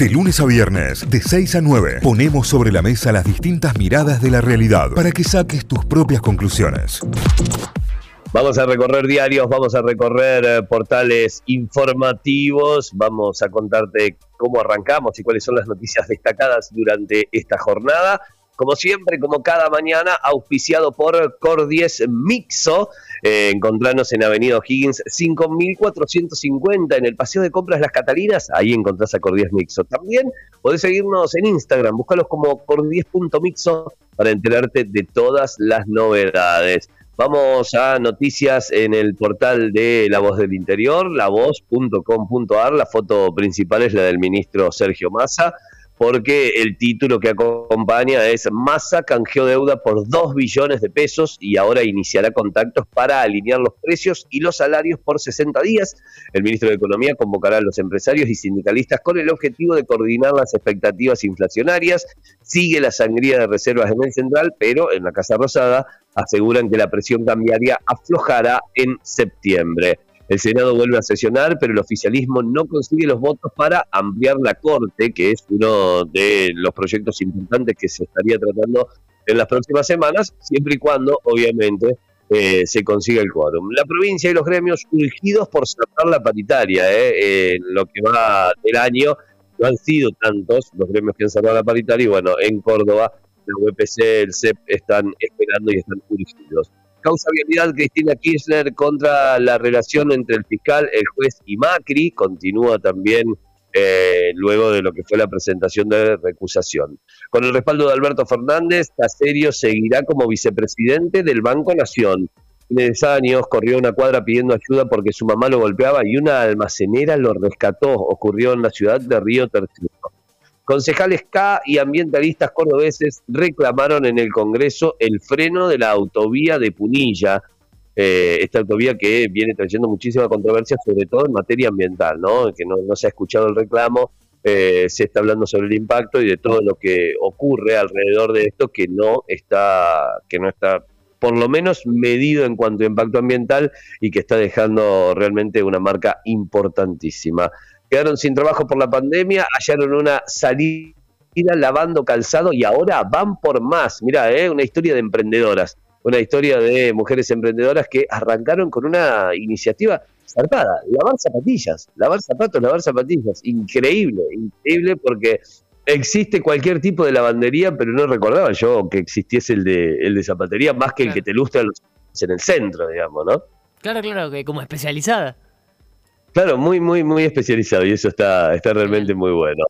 De lunes a viernes, de 6 a 9, ponemos sobre la mesa las distintas miradas de la realidad para que saques tus propias conclusiones. Vamos a recorrer diarios, vamos a recorrer eh, portales informativos, vamos a contarte cómo arrancamos y cuáles son las noticias destacadas durante esta jornada como siempre, como cada mañana, auspiciado por Cordies Mixo. Eh, encontranos en Avenida O'Higgins 5450 en el Paseo de Compras Las Catalinas. Ahí encontrás a Cordies Mixo. También podés seguirnos en Instagram, búscalos como cordies.mixo para enterarte de todas las novedades. Vamos a noticias en el portal de La Voz del Interior, lavoz.com.ar. La foto principal es la del ministro Sergio Massa porque el título que acompaña es Massa canjeó deuda por 2 billones de pesos y ahora iniciará contactos para alinear los precios y los salarios por 60 días. El ministro de Economía convocará a los empresarios y sindicalistas con el objetivo de coordinar las expectativas inflacionarias. Sigue la sangría de reservas en el central, pero en la Casa Rosada aseguran que la presión cambiaria aflojará en septiembre. El Senado vuelve a sesionar, pero el oficialismo no consigue los votos para ampliar la Corte, que es uno de los proyectos importantes que se estaría tratando en las próximas semanas, siempre y cuando, obviamente, eh, se consiga el quórum. La provincia y los gremios urgidos por cerrar la paritaria, eh, en lo que va del año, no han sido tantos los gremios que han cerrado la paritaria, y bueno, en Córdoba, la UPC, el CEP están esperando y están urgidos. Causa vialidad Cristina Kirchner contra la relación entre el fiscal, el juez y Macri. Continúa también eh, luego de lo que fue la presentación de recusación. Con el respaldo de Alberto Fernández, Caserio seguirá como vicepresidente del Banco Nación. Hace años corrió una cuadra pidiendo ayuda porque su mamá lo golpeaba y una almacenera lo rescató. Ocurrió en la ciudad de Río Tercero. Concejales K y ambientalistas cordobeses reclamaron en el Congreso el freno de la autovía de Punilla, eh, esta autovía que viene trayendo muchísima controversia, sobre todo en materia ambiental, ¿no? que no, se ha escuchado el reclamo, eh, se está hablando sobre el impacto y de todo lo que ocurre alrededor de esto que no está, que no está por lo menos medido en cuanto a impacto ambiental y que está dejando realmente una marca importantísima quedaron sin trabajo por la pandemia, hallaron una salida lavando calzado y ahora van por más. Mira, ¿eh? una historia de emprendedoras, una historia de mujeres emprendedoras que arrancaron con una iniciativa zarpada, lavar zapatillas, lavar zapatos, lavar zapatillas. Increíble, increíble porque existe cualquier tipo de lavandería, pero no recordaba yo que existiese el de, el de zapatería más que el que te lustra los en el centro, digamos, ¿no? Claro, claro, que como especializada. Claro, muy, muy, muy especializado y eso está, está realmente muy bueno.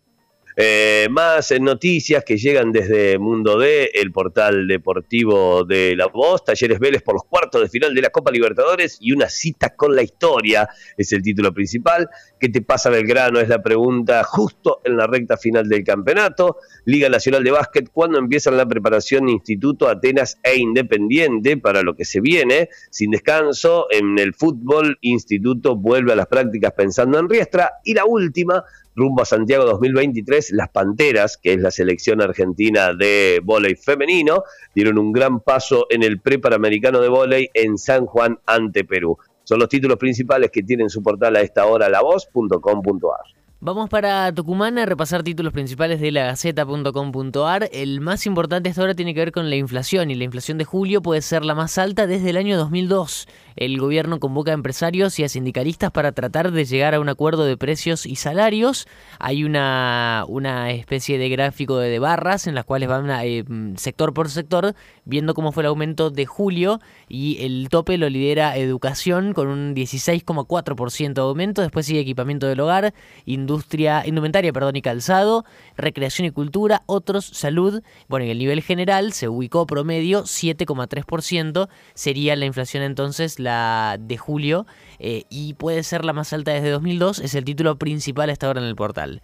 Eh, más noticias que llegan desde Mundo D, el portal deportivo de La Voz, Talleres Vélez por los cuartos de final de la Copa Libertadores y una cita con la historia es el título principal. ¿Qué te pasa Belgrano? Es la pregunta justo en la recta final del campeonato. Liga Nacional de Básquet, ¿cuándo empiezan la preparación Instituto Atenas e Independiente para lo que se viene? Sin descanso, en el fútbol, Instituto vuelve a las prácticas pensando en Riestra. Y la última, rumbo a Santiago 2023, las Panteras, que es la selección argentina de vóley femenino, dieron un gran paso en el preparamericano de vóley en San Juan ante Perú. Son los títulos principales que tienen su portal a esta hora, lavoz.com.ar. Vamos para Tucumán a repasar títulos principales de la Gaceta.com.ar. El más importante hasta ahora tiene que ver con la inflación y la inflación de julio puede ser la más alta desde el año 2002. El gobierno convoca a empresarios y a sindicalistas para tratar de llegar a un acuerdo de precios y salarios. Hay una, una especie de gráfico de, barras en las cuales van eh, sector por sector viendo cómo fue el aumento de julio y el tope lo lidera educación con un 16,4% de aumento. Después sigue equipamiento del hogar, industria, indumentaria perdón, y calzado, recreación y cultura, otros, salud. Bueno, en el nivel general se ubicó promedio 7,3%, sería la inflación entonces la de julio eh, y puede ser la más alta desde 2002, es el título principal hasta ahora en el portal.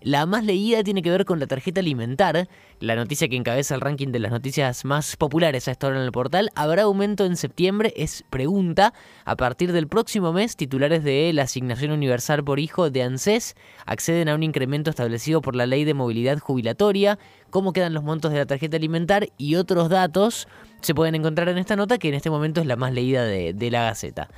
La más leída tiene que ver con la tarjeta alimentar, la noticia que encabeza el ranking de las noticias más populares a esta hora en el portal. ¿Habrá aumento en septiembre? Es pregunta. A partir del próximo mes, titulares de la asignación universal por hijo de ANSES acceden a un incremento establecido por la ley de movilidad jubilatoria. Cómo quedan los montos de la tarjeta alimentar y otros datos se pueden encontrar en esta nota que en este momento es la más leída de, de la Gaceta.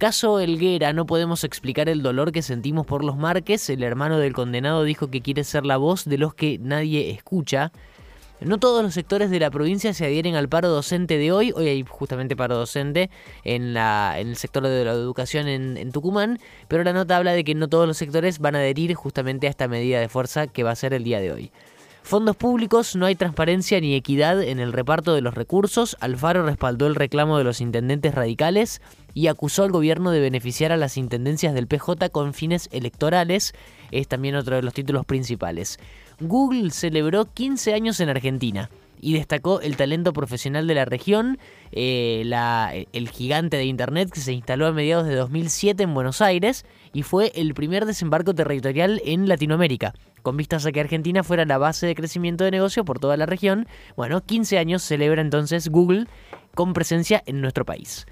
Caso Elguera, no podemos explicar el dolor que sentimos por los Márquez. El hermano del condenado dijo que quiere ser la voz de los que nadie escucha. No todos los sectores de la provincia se adhieren al paro docente de hoy. Hoy hay justamente paro docente en el sector de la educación en, en, Tucumán, pero la nota habla de que no todos los sectores van a adherir justamente a esta medida de fuerza que va a ser el día de hoy. Fondos públicos, no hay transparencia ni equidad en el reparto de los recursos. Alfaro respaldó el reclamo de los intendentes radicales y acusó al gobierno de beneficiar a las intendencias del PJ con fines electorales. Es también otro de los títulos principales. Google celebró 15 años en Argentina y destacó el talento profesional de la región, eh, el gigante de Internet que se instaló a mediados de 2007 en Buenos Aires y fue el primer desembarco territorial en Latinoamérica. Con vistas a que Argentina fuera la base de crecimiento de negocio por toda la región, bueno, 15 años celebra entonces Google con presencia en nuestro país.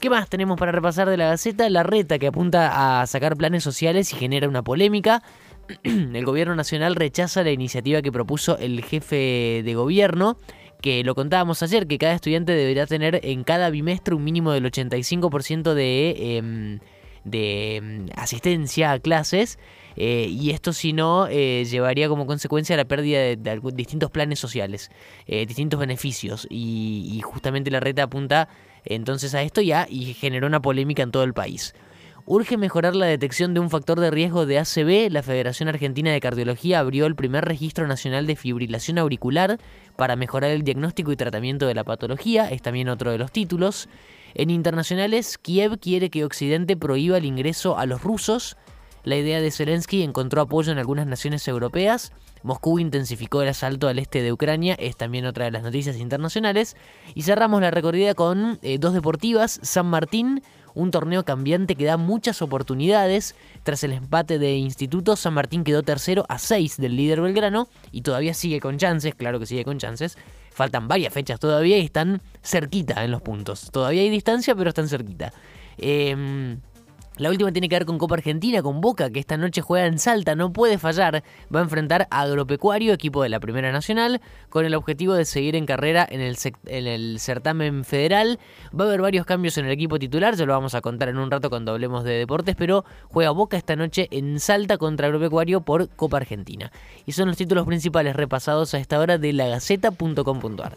¿Qué más tenemos para repasar de la Gaceta? La reta que apunta a sacar planes sociales y genera una polémica. el gobierno nacional rechaza la iniciativa que propuso el jefe de gobierno, que lo contábamos ayer, que cada estudiante debería tener en cada bimestre un mínimo del 85% de, em, de em, asistencia a clases. Eh, y esto si no eh, llevaría como consecuencia la pérdida de, distintos planes sociales, eh, distintos beneficios y, justamente la reta apunta entonces a esto ya y generó una polémica en todo el país. Urge mejorar la detección de un factor de riesgo de ACV. La Federación Argentina de Cardiología abrió el primer registro nacional de fibrilación auricular para mejorar el diagnóstico y tratamiento de la patología. Es también otro de los títulos. En internacionales, Kiev quiere que Occidente prohíba el ingreso a los rusos. La idea de Zelensky encontró apoyo en algunas naciones europeas. Moscú intensificó el asalto al este de Ucrania, es también otra de las noticias internacionales. Y cerramos la recorrida con eh, dos deportivas. San Martín un torneo cambiante que da muchas oportunidades. Tras el empate de Instituto, San Martín quedó tercero a 6 del líder Belgrano y todavía sigue con chances, claro que sigue con chances. Faltan varias fechas todavía y están cerquita en los puntos. Todavía hay distancia, pero están cerquita. Eh, la última tiene que ver con Copa Argentina, con Boca, que esta noche juega en Salta, no puede fallar. Va a enfrentar a Agropecuario, equipo de la Primera Nacional, con el objetivo de seguir en carrera en el, en el certamen federal. Va a haber varios cambios en el equipo titular, ya lo vamos a contar en un rato cuando hablemos de deportes, pero juega Boca esta noche en Salta contra Agropecuario por Copa Argentina. Y son los títulos principales repasados a esta hora de lagaceta.com.ar.